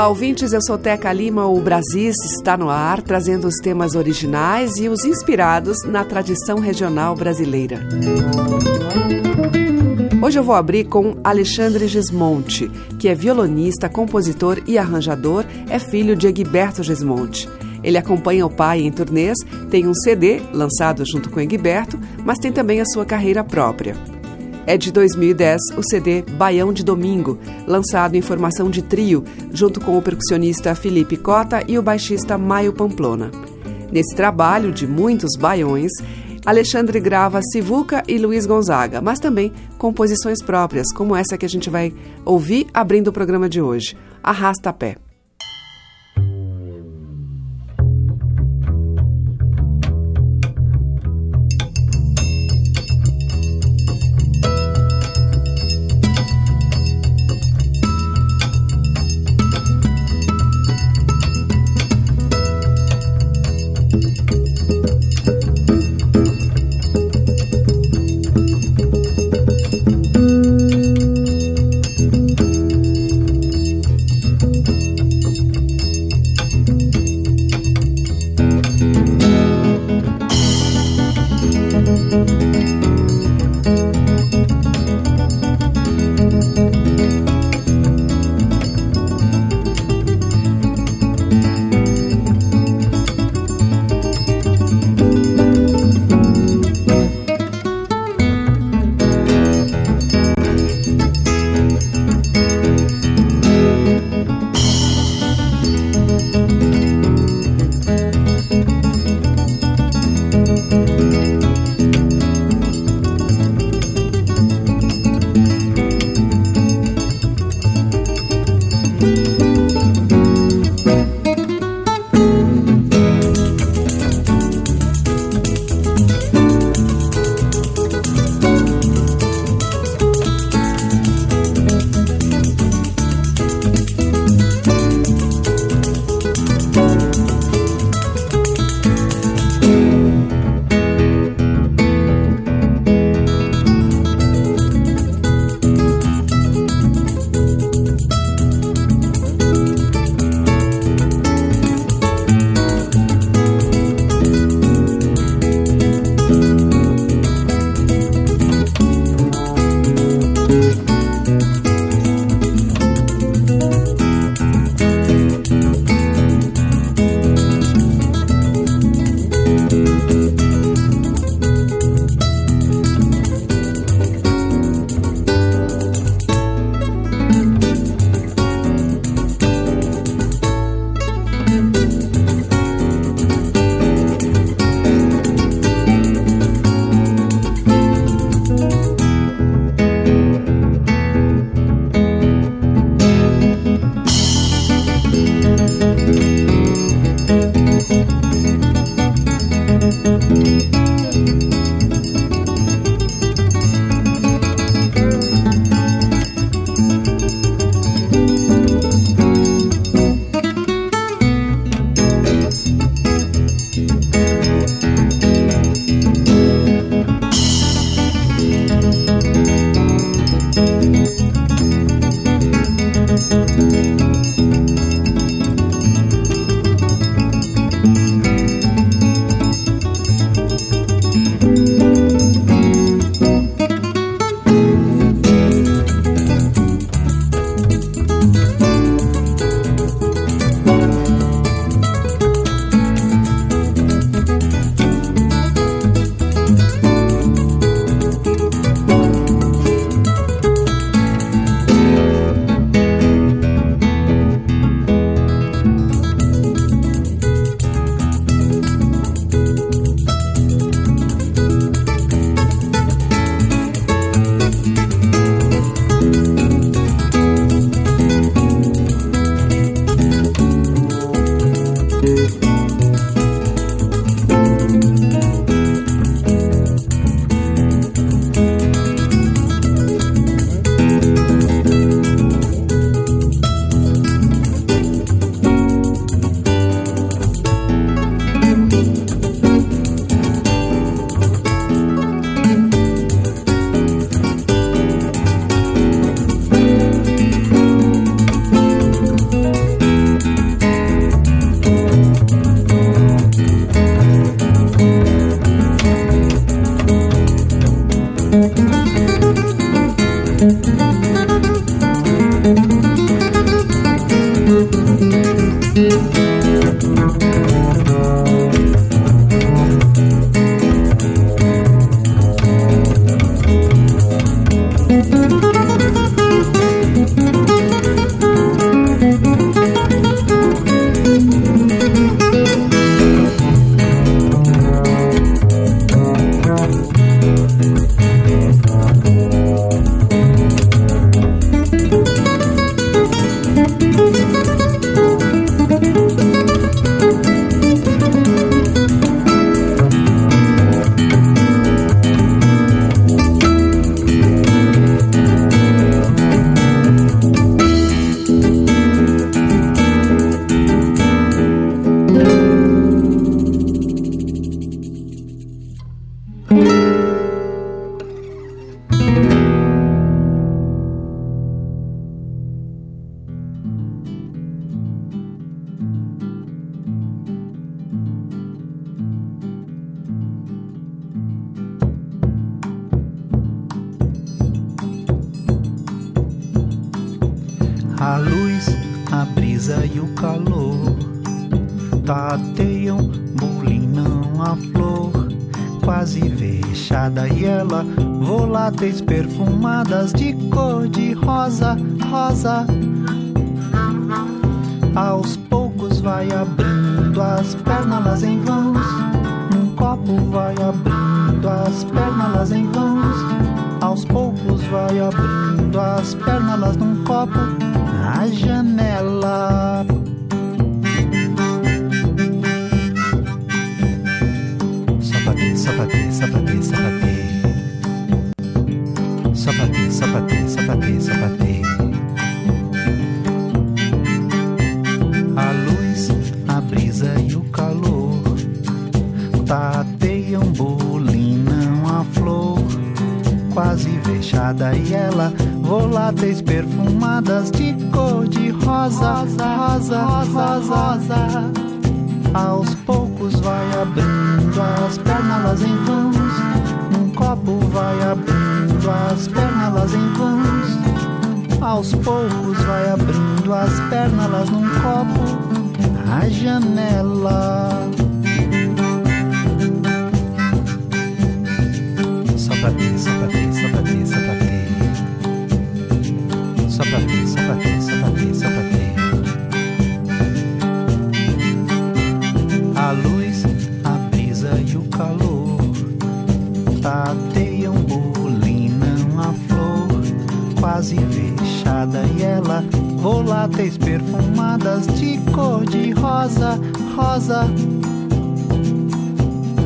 Olá, ouvintes. Eu sou Teca Lima. O Brasis está no ar, trazendo os temas originais e os inspirados na tradição regional brasileira. Hoje eu vou abrir com Alexandre Gismonte, que é violonista, compositor e arranjador, é filho de Egberto Gismonte. Ele acompanha o pai em turnês, tem um CD lançado junto com Egberto, mas tem também a sua carreira própria. É de 2010 o CD Baião de Domingo, lançado em formação de trio, junto com o percussionista Felipe Cota e o baixista Maio Pamplona. Nesse trabalho de muitos baiões, Alexandre grava Sivuca e Luiz Gonzaga, mas também composições próprias, como essa que a gente vai ouvir abrindo o programa de hoje, Arrasta Pé. Fechada e ela voláteis perfumadas de cor de rosa, rosa. Aos poucos vai abrindo as pernas em vãos, um copo vai abrindo as pernas em vãos. Aos poucos vai abrindo as pernas num copo na janela. Sapate, sapate, sapate. Sapate, sapate, sapate, sapate. A luz, a brisa e o calor tateiam, bolinam a flor. Quase fechada e ela, voláteis perfumadas de cor de rosa, rosa, rosa, rosa. Aos poucos vai abrindo as pernas em vãos. Um copo vai abrindo as pernas em vãos. Aos poucos vai abrindo as pernas num copo na janela. Sapate, sapate, sapate, sapate. Sapate, sapate, fechada e ela voláteis perfumadas de cor de rosa, rosa.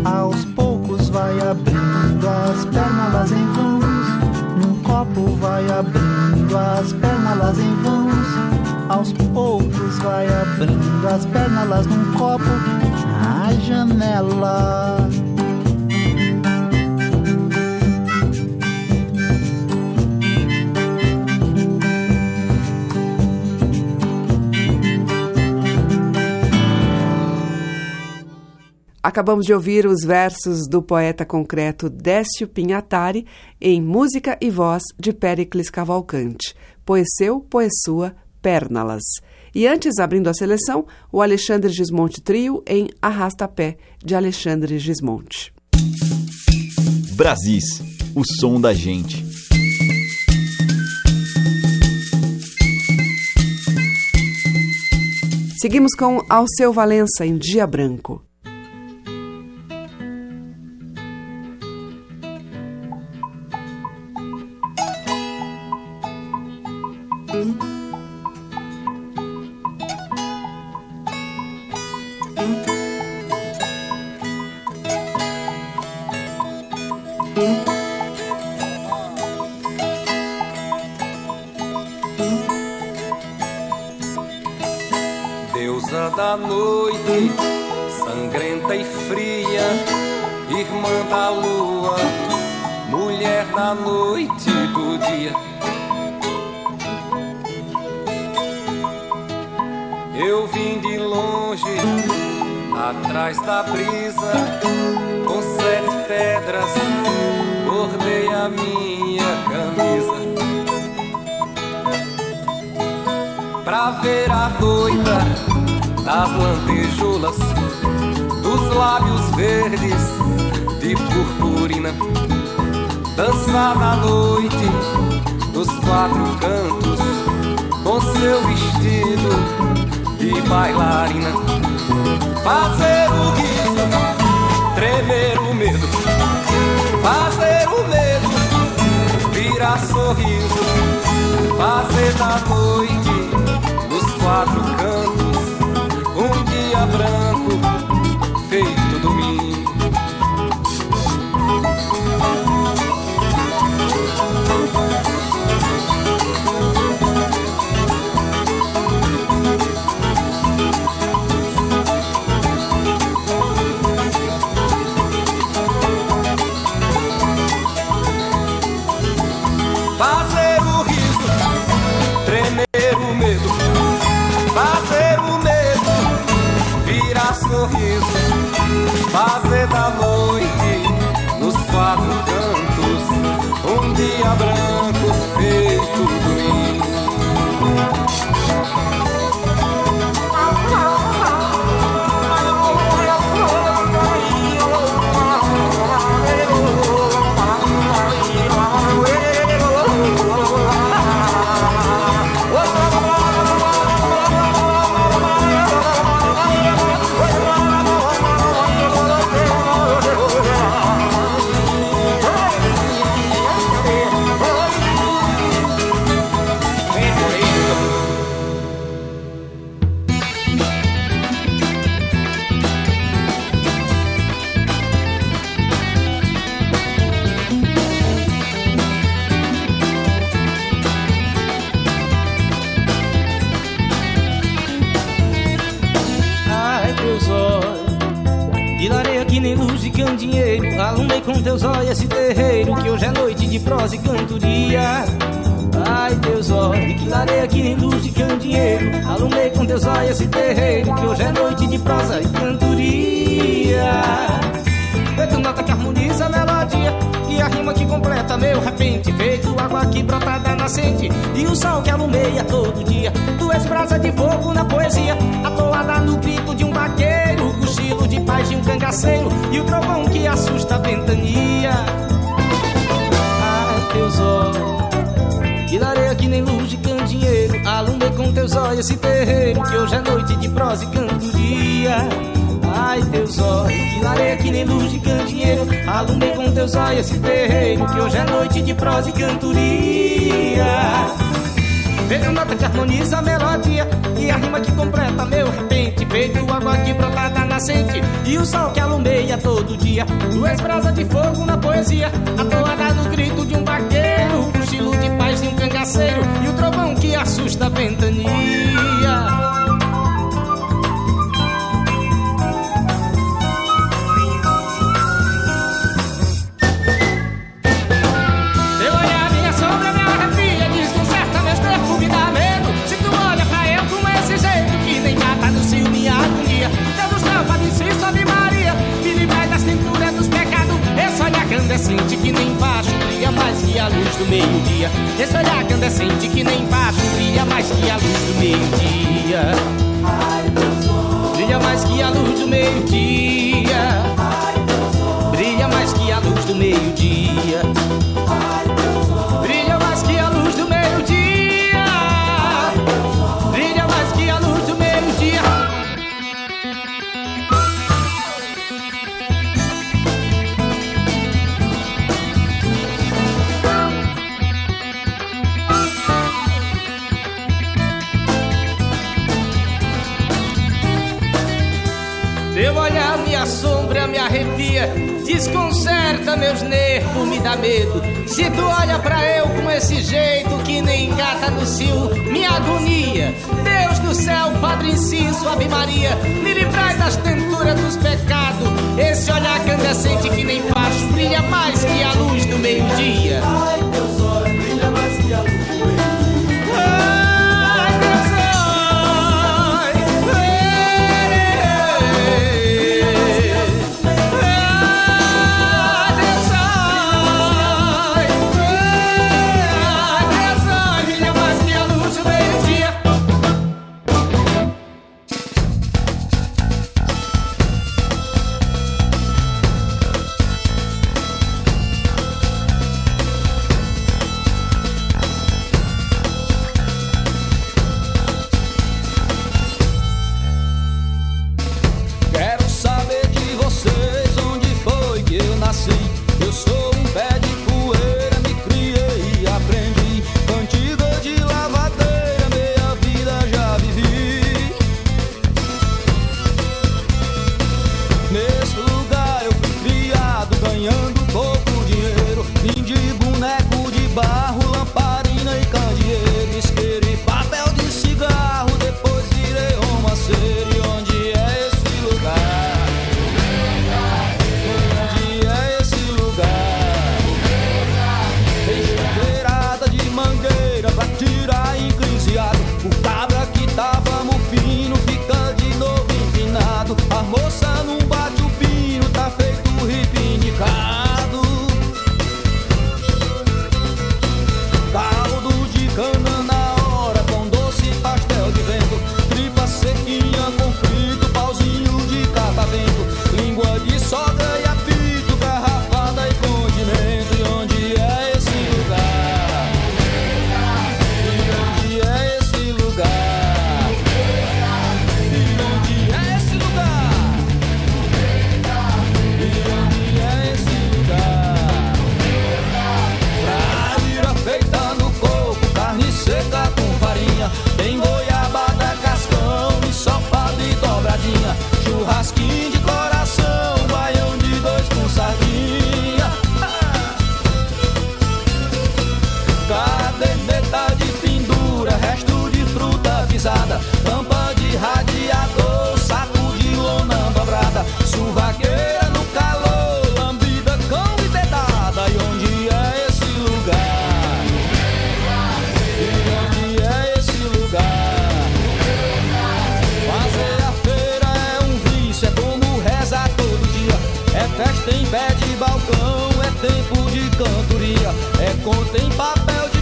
Aos poucos vai abrindo as pernas em vãos, num copo vai abrindo as pernas em vãos. Aos poucos vai abrindo as pernas num copo na janela. Acabamos de ouvir os versos do poeta concreto Décio Pinhatari em Música e Voz de Péricles Cavalcante, Poeseu, Poesua, Pernalas. E antes, abrindo a seleção, o Alexandre Gismonte Trio em Arrasta Pé, de Alexandre Gismonte. Brasis, o som da gente. Seguimos com Alceu Valença em Dia Branco. Pra ver a doida das lantejoulas, dos lábios verdes de purpurina, dançar na noite dos quatro cantos, com seu vestido de bailarina, fazer o riso, tremer o medo, fazer o medo, virar sorriso, fazer da noite dos quatro cantos de prosa e cantoria. Ai, teus olhos, que lareia que luz de candeeiro, alumei com teus olhos esse terreiro, que hoje é noite de prosa e cantoria. Feito nota que harmoniza a melodia E a rima que completa meu repente. Feito água que brota da nascente E o sol que alumeia todo dia. Tu és brasa de fogo na poesia Atoada no grito de um vaqueiro. Cochilo de paz de um cangaceiro E o trovão que assusta a ventania teus olhos que lareia que nem luz de candeeiro Alumei com teus olhos esse terreiro Que hoje é noite de prosa e cantoria Ai, teus olhos, que lareia que nem luz de candeeiro Alumei com teus olhos esse terreiro Que hoje é noite de prosa e cantoria. Vejo nota que harmoniza a melodia E a rima que completa meu Feito água que brota da nascente E o sol que alumeia todo dia Duas brasas de fogo na poesia Atoada no grito de um vaqueiro O cochilo de paz de um cangaceiro E o trovão que assusta a ventania do meio-dia. Esse olhar candescente que nem baixo Brilha mais que a luz do meio-dia. Brilha mais que a luz do meio-dia Россия. é conta em papel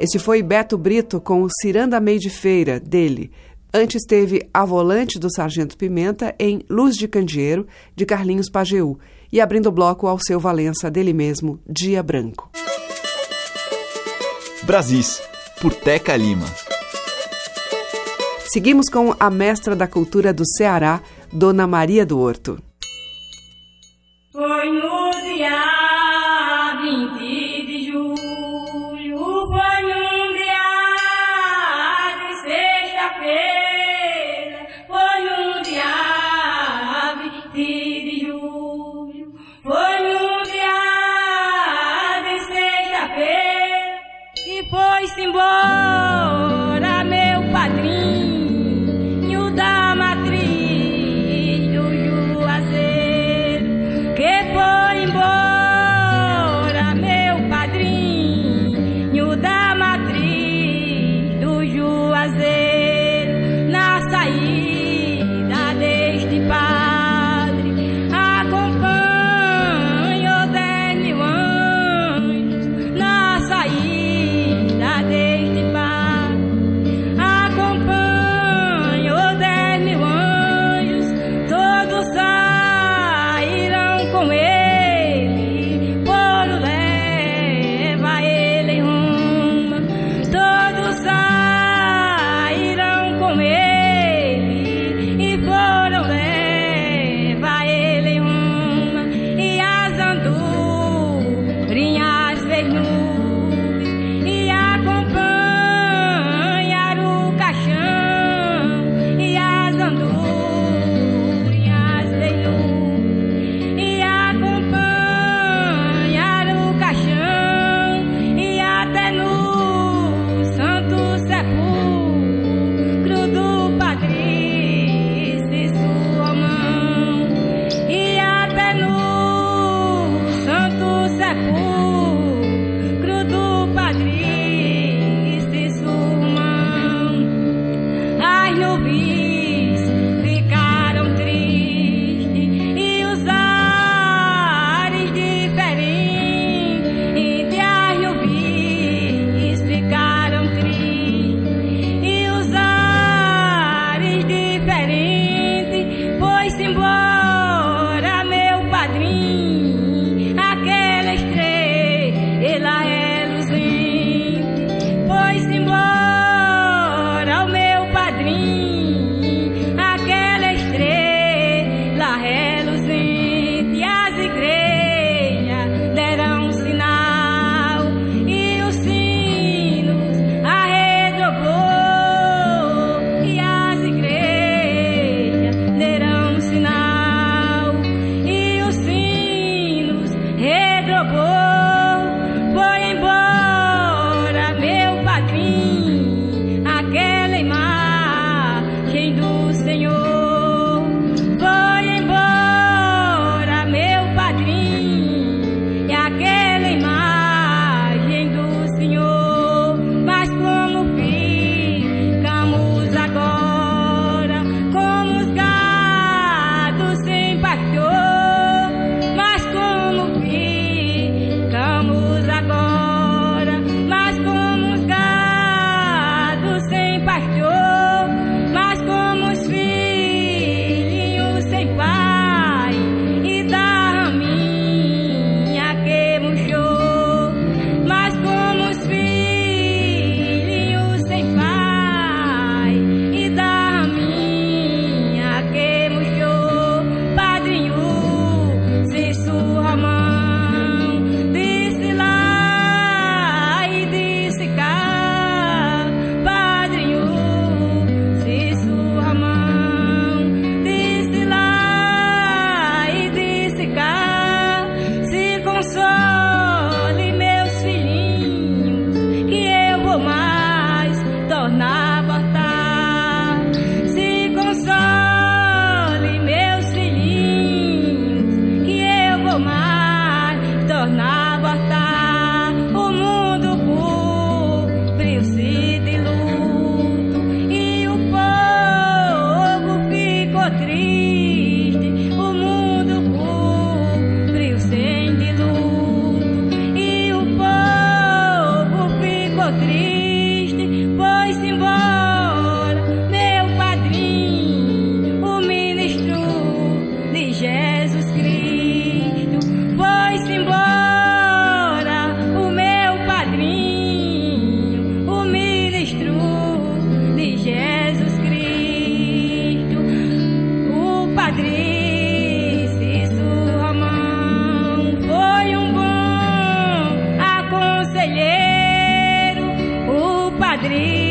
Este foi Beto Brito com o Ciranda Meio de Feira, dele. Antes teve A Volante do Sargento Pimenta em Luz de Candeeiro, de Carlinhos Pajeú. E abrindo o bloco ao seu Valença, dele mesmo, Dia Branco. Brasis, por Teca Lima. Seguimos com a mestra da cultura do Ceará, Dona Maria do Horto. Madrid.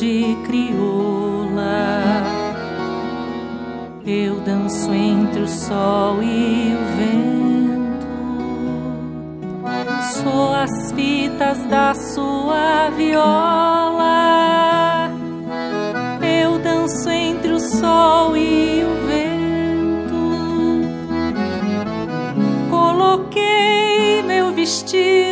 de crioula. Eu danço entre o sol e o vento. Sou as fitas da sua viola. Eu danço entre o sol e o vento. Coloquei meu vestido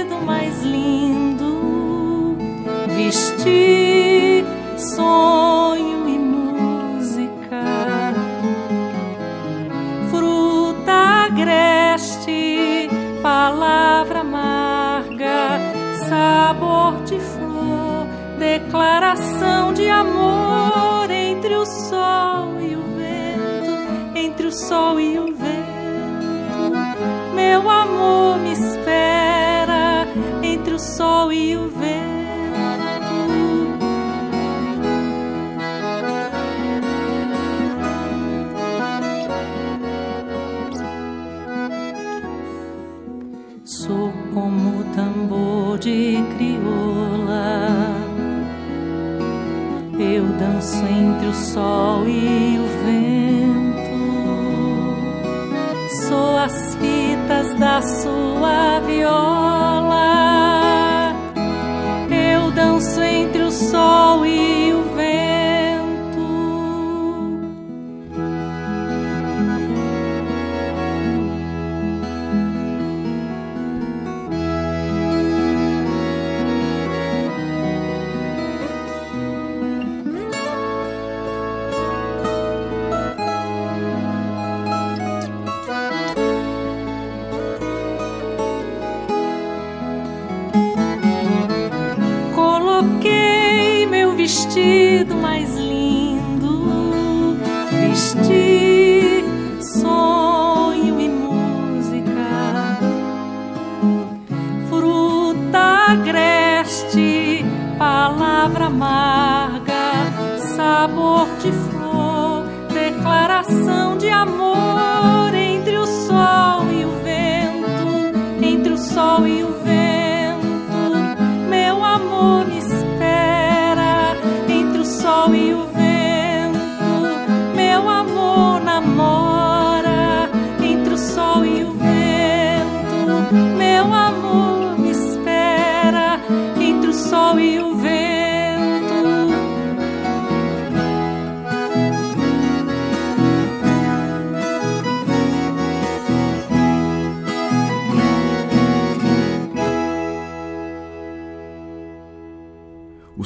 song.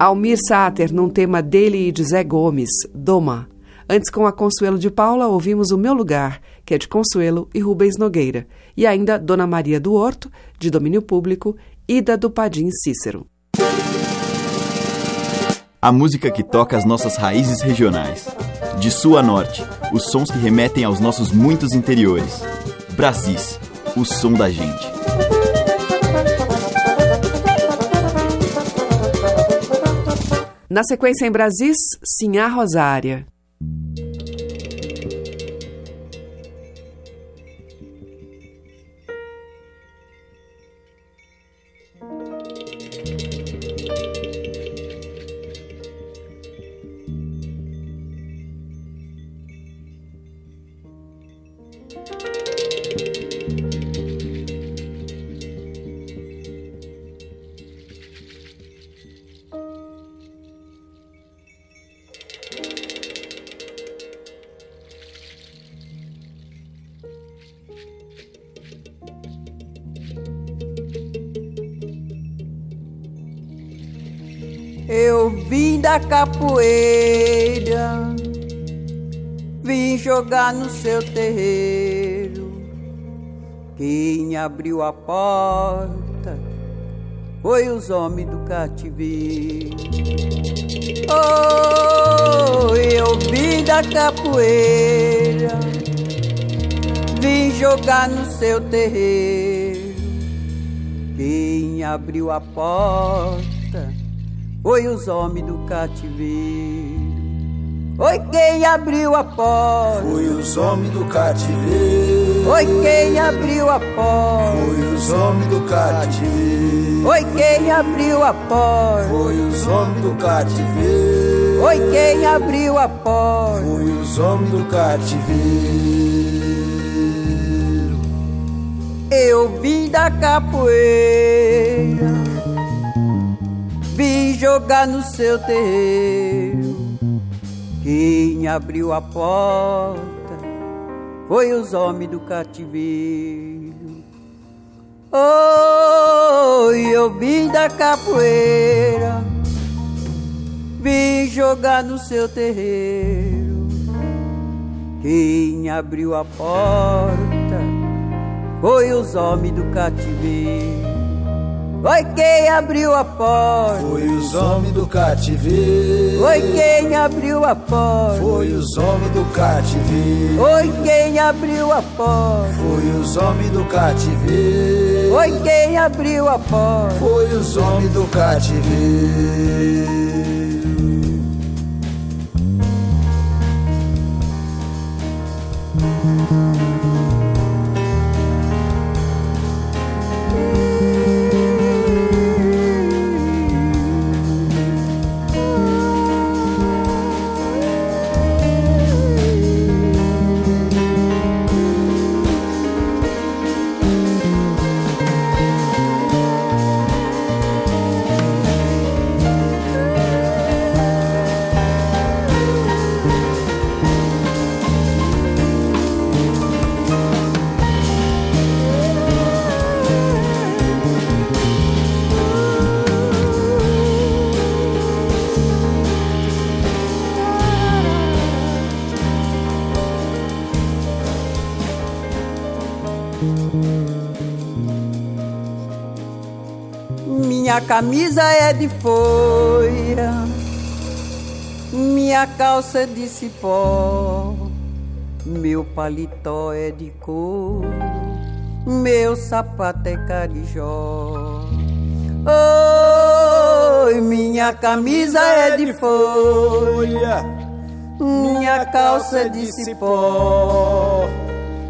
Almir Sater, num tema dele e de Zé Gomes, Doma. Antes, com a Consuelo de Paula, ouvimos O Meu Lugar, que é de Consuelo e Rubens Nogueira. E ainda Dona Maria do Horto, de domínio público, Ida do Padim Cícero. A música que toca as nossas raízes regionais. De sul a norte, os sons que remetem aos nossos muitos interiores. Brasis, o som da gente. Na sequência em Brasis, Sinhá Rosária. Jogar no seu terreiro. Quem abriu a porta foi os homens do cativeiro. Oh, eu vim da capoeira, vim jogar no seu terreiro. Quem abriu a porta foi os homens do cativeiro. Oi, quem abriu a porta? Foi os homens do cativeiro. Oi, quem abriu a porta? Foi os homens do cativeiro. Oi, quem abriu a porta? Foi os homens do cativeiro. Oi, quem abriu a porta? Foi os homens do cativeiro. Eu vim da capoeira vim jogar no seu terreiro. Quem abriu a porta foi os homens do cativeiro. Oh, eu vim da capoeira, vim jogar no seu terreiro. Quem abriu a porta foi os homens do cativeiro. Foi quem abriu a porta. Foi os homens do cativeiro. Foi quem abriu a porta. Foi os homens do cativeiro. Foi quem abriu a porta. Foi os homens do cativeiro. Foi quem abriu a porta. Foi os homens do cativeiro. Camisa é de folha, minha calça é de cipó, meu paletó é de couro, meu sapato é carijó. Oi, minha camisa é de folha, minha calça é de cipó,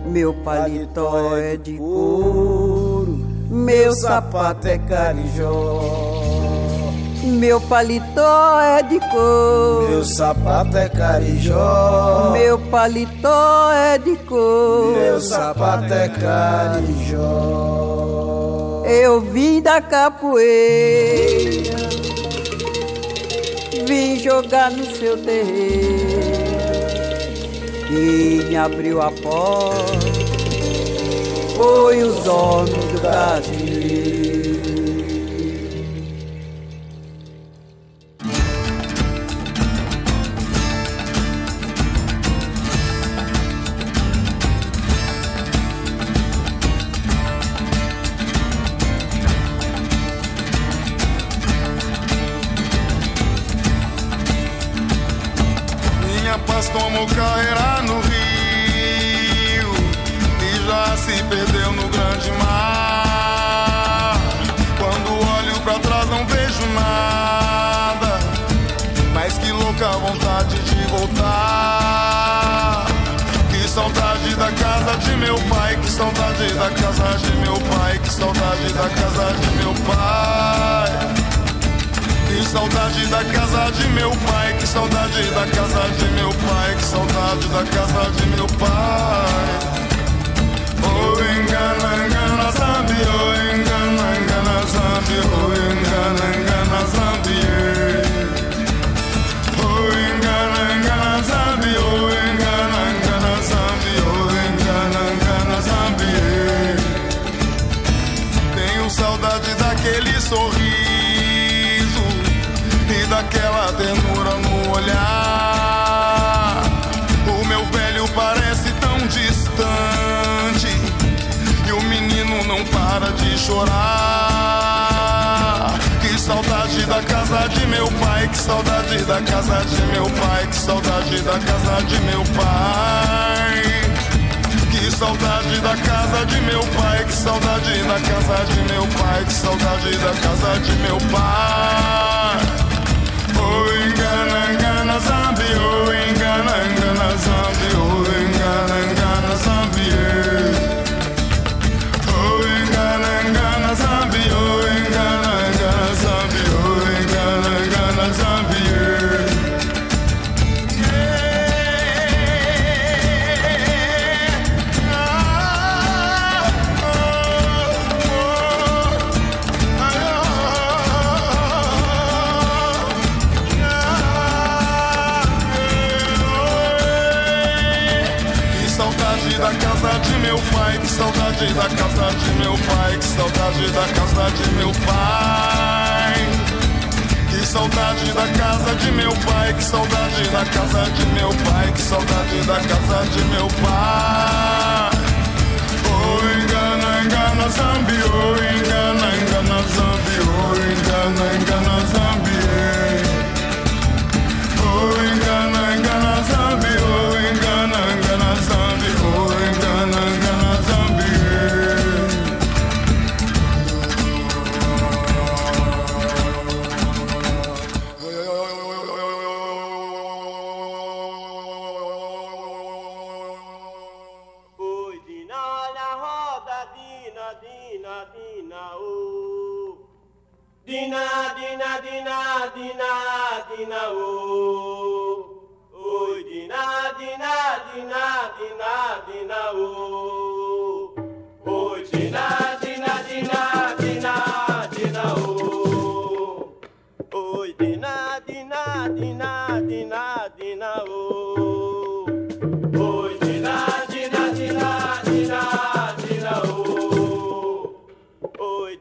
meu paletó é de couro meu sapato é carijó. Meu paletó é de couro. Meu sapato é carijó. Meu paletó é de couro. Meu sapato é carijó. Eu vim da capoeira. Vim jogar no seu terreiro. E me abriu a porta foi os homens saudade. Minha paz como cairá no rio e já se perdeu no grande mar. Meu pai, que saudade da casa de meu pai, que saudade da casa de meu pai. Que saudade da casa de meu pai, que saudade da casa de meu pai, que saudade da casa de meu pai. Oh, engana, engana, zambi, oh, engana, engana, zambi, oh, engana, engana, zambi, sorriso e daquela ternura no olhar. O meu velho parece tão distante e o menino não para de chorar. Que saudade da casa de meu pai, que saudade da casa de meu pai, que saudade da casa de meu pai. Saudade da casa de meu pai, que saudade da casa de meu pai, que saudade da casa de meu pai. Oh, engana, engana, zambi, oh, engana, engana, zambi, oh, saudade da casa de meu pai. Dina, Dina, Dina, oh. Oi, Dina, Dina, Dina, Dina, Dina, oh. Oi, Dina, Dina, Dina, Dina, Dina, oh. Oi, Dina, Dina, Dina, Dina, Dina, oh.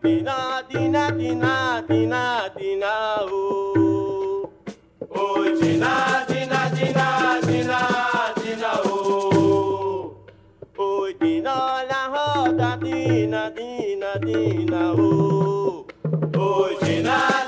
Dina, Dina, Dina, Dina, Dina, oh. Oi, Dina, Dina, Dina, Dina, Dina, oh. Oi, Dina, olha a roda, Dina, Dina, Dina, oh. Oi, Dina, Dina, Dina,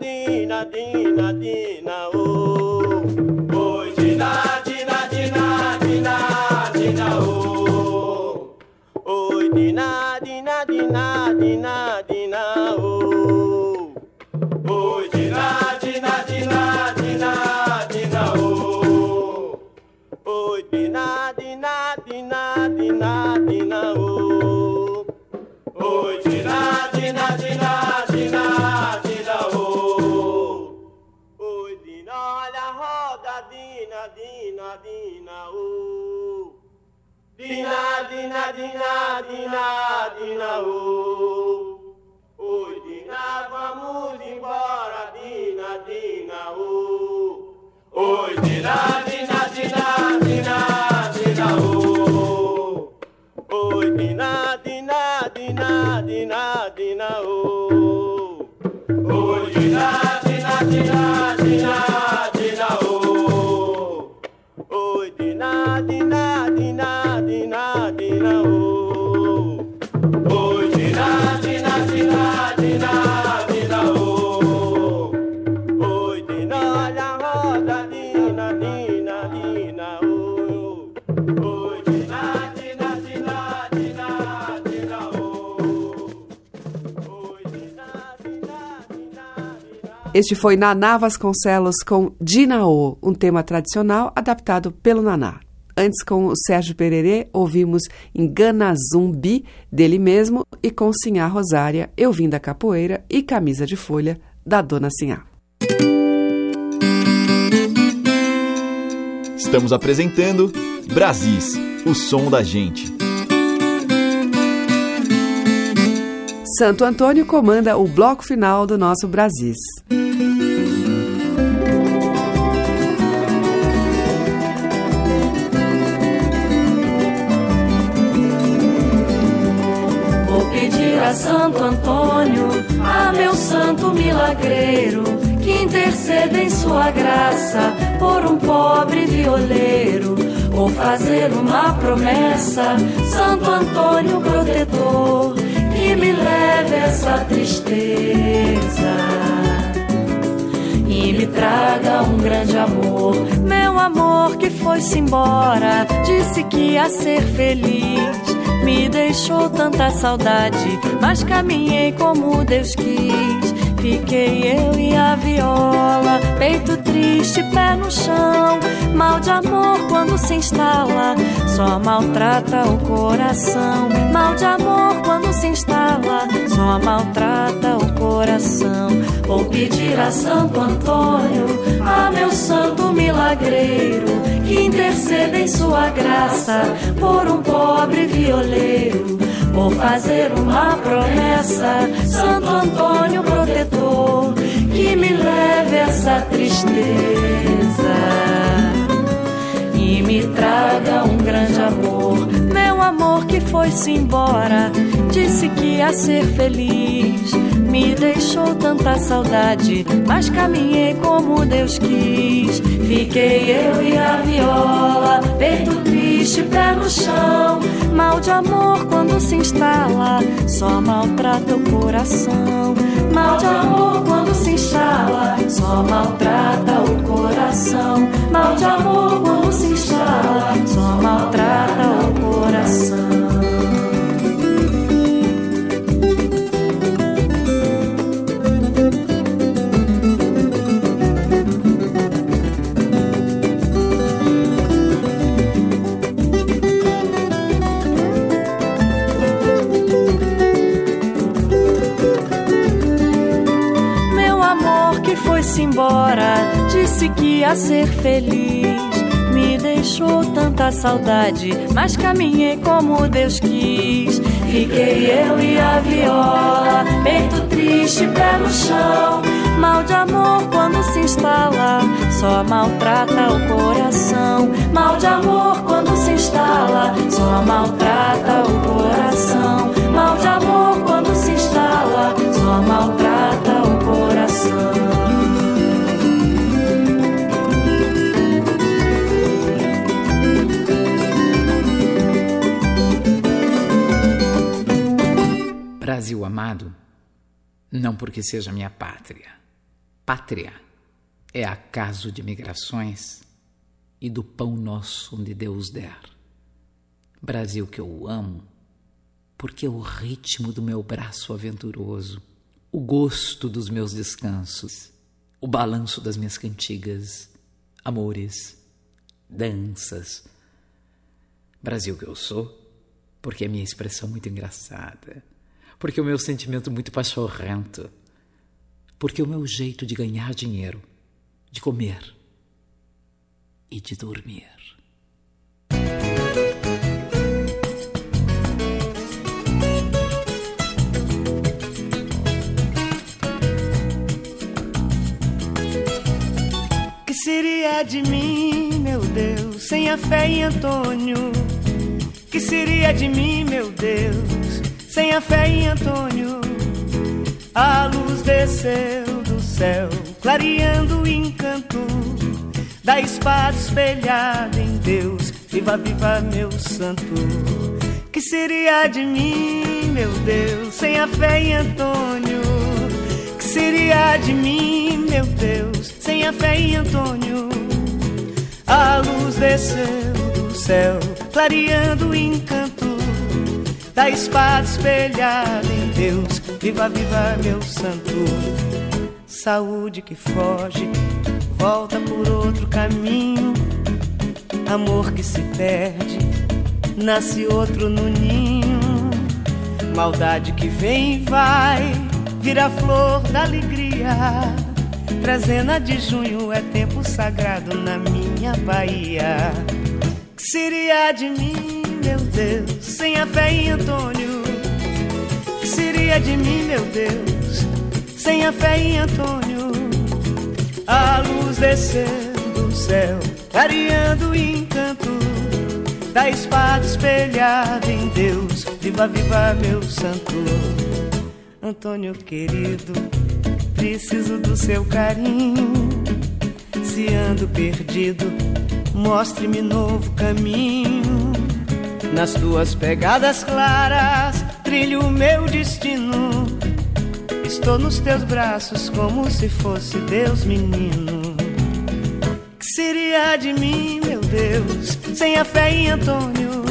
Dina, Dina, Dina, oh. Dina, Dina, Dina, Dina, Dina, oh. Oi, Dina, Dina, Dina, Dina, Dina, oh. Oi, Dina, Dina, Dina, Dina, Dina, oh. Dina, Dina, Dina, Dina, Dina, Dina, Dina, Dina, oh. Oi, Dina, vamos embora, Dina, Dina, oh. Oi, Dina, Dina, Dina, Dina, Dina, oh. Oi, Dina, Dina, Dina, Dina, Dina, oh. Oi, dina, dina, dina, Este foi Naná Vasconcelos com Dinaô, um tema tradicional adaptado pelo Naná. Antes, com o Sérgio Pererê, ouvimos Engana Zumbi, dele mesmo, e com Sinhá Rosária, Eu Vim da Capoeira e Camisa de Folha, da Dona Sinhá. Estamos apresentando Brasis, o som da gente. Santo Antônio comanda o bloco final do nosso Brasis. Vou pedir a Santo Antônio, a meu santo milagreiro, que interceda em sua graça por um pobre violeiro. Vou fazer uma promessa, Santo Antônio protetor, que me leve essa tristeza e me traga um grande amor. Meu amor que foi-se embora, disse que ia ser feliz. Me deixou tanta saudade, mas caminhei como Deus quis. Fiquei eu e a viola, peito triste, pé no chão. Mal de amor quando se instala, só maltrata o coração. Mal de amor quando se instala, só maltrata o coração. Vou pedir a Santo Antônio, a meu santo milagreiro, que interceda em sua graça por um pobre violeiro. Vou fazer uma promessa, Santo Antônio protetor, que me leve essa tristeza me traga um grande amor. Meu amor que foi-se embora, disse que ia ser feliz. Me deixou tanta saudade, mas caminhei como Deus quis. Fiquei eu e a viola, peito triste, pé no chão. Mal de amor quando se instala, só maltrata o coração. Mal de amor quando se instala, só maltrata o coração. Mal de amor quando se instala, só maltrata o coração. Foi-se embora, disse que ia ser feliz. Me deixou tanta saudade, mas caminhei como Deus quis. Fiquei eu e a viola, peito triste, pé no chão. Mal de amor quando se instala, só maltrata o coração. Mal de amor quando se instala, só maltrata o coração. Mal de amor quando se instala, só maltrata o coração. Brasil amado, não porque seja minha pátria. Pátria é acaso de migrações e do pão nosso onde Deus der. Brasil que eu amo, porque é o ritmo do meu braço aventuroso, o gosto dos meus descansos, o balanço das minhas cantigas, amores, danças. Brasil que eu sou, porque é minha expressão muito engraçada, porque o meu sentimento muito pachorrento, porque o meu jeito de ganhar dinheiro, de comer e de dormir. Que seria de mim, meu Deus, sem a fé em Antônio? Que seria de mim, meu Deus, sem a fé em Antônio? A luz desceu do céu, clareando o encanto da espada espelhada em Deus. Viva, viva, meu santo. Que seria de mim, meu Deus, sem a fé em Antônio? Que seria de mim, meu Deus, sem a fé em Antônio? A luz desceu do céu, clareando o encanto da espada espelhada em Deus. Viva, viva, meu santo. Saúde que foge, volta por outro caminho. Amor que se perde, nasce outro no ninho. Maldade que vem e vai, vira flor da alegria. Trezena de junho é tempo sagrado na minha Bahia. Que seria de mim, meu Deus, sem a fé em Antônio? Que seria de mim, meu Deus, sem a fé em Antônio? A luz descendo do céu, clareando o encanto da espada espelhada em Deus. Viva, viva, meu santo Antônio querido preciso do seu carinho. Se ando perdido, mostre-me novo caminho. Nas tuas pegadas claras, trilho o meu destino. Estou nos teus braços como se fosse Deus menino. Que seria de mim, meu Deus, sem a fé em Antônio?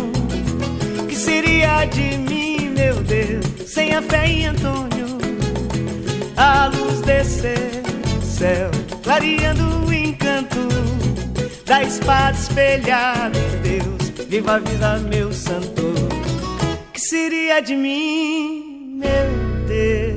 Que seria de mim, meu Deus, sem a fé em Antônio? a luz descer céu, clareando o encanto da espada espelhada Deus. Viva a vida, meu santo, que seria de mim, meu Deus?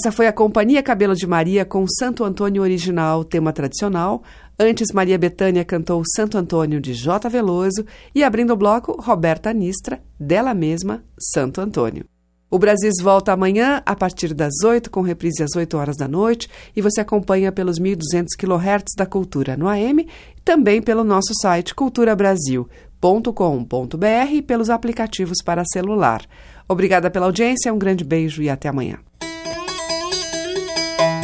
Essa foi a Companhia Cabelo de Maria com Santo Antônio original, tema tradicional. Antes, Maria Bethânia cantou Santo Antônio de J. Veloso e abrindo o bloco, Roberta Nistra, dela mesma, Santo Antônio. O Brasis volta amanhã a partir das 8, com reprise às 8 horas da noite, e você acompanha pelos 1.200 kHz da Cultura no AM e também pelo nosso site culturabrasil.com.br e pelos aplicativos para celular. Obrigada pela audiência, um grande beijo e até amanhã.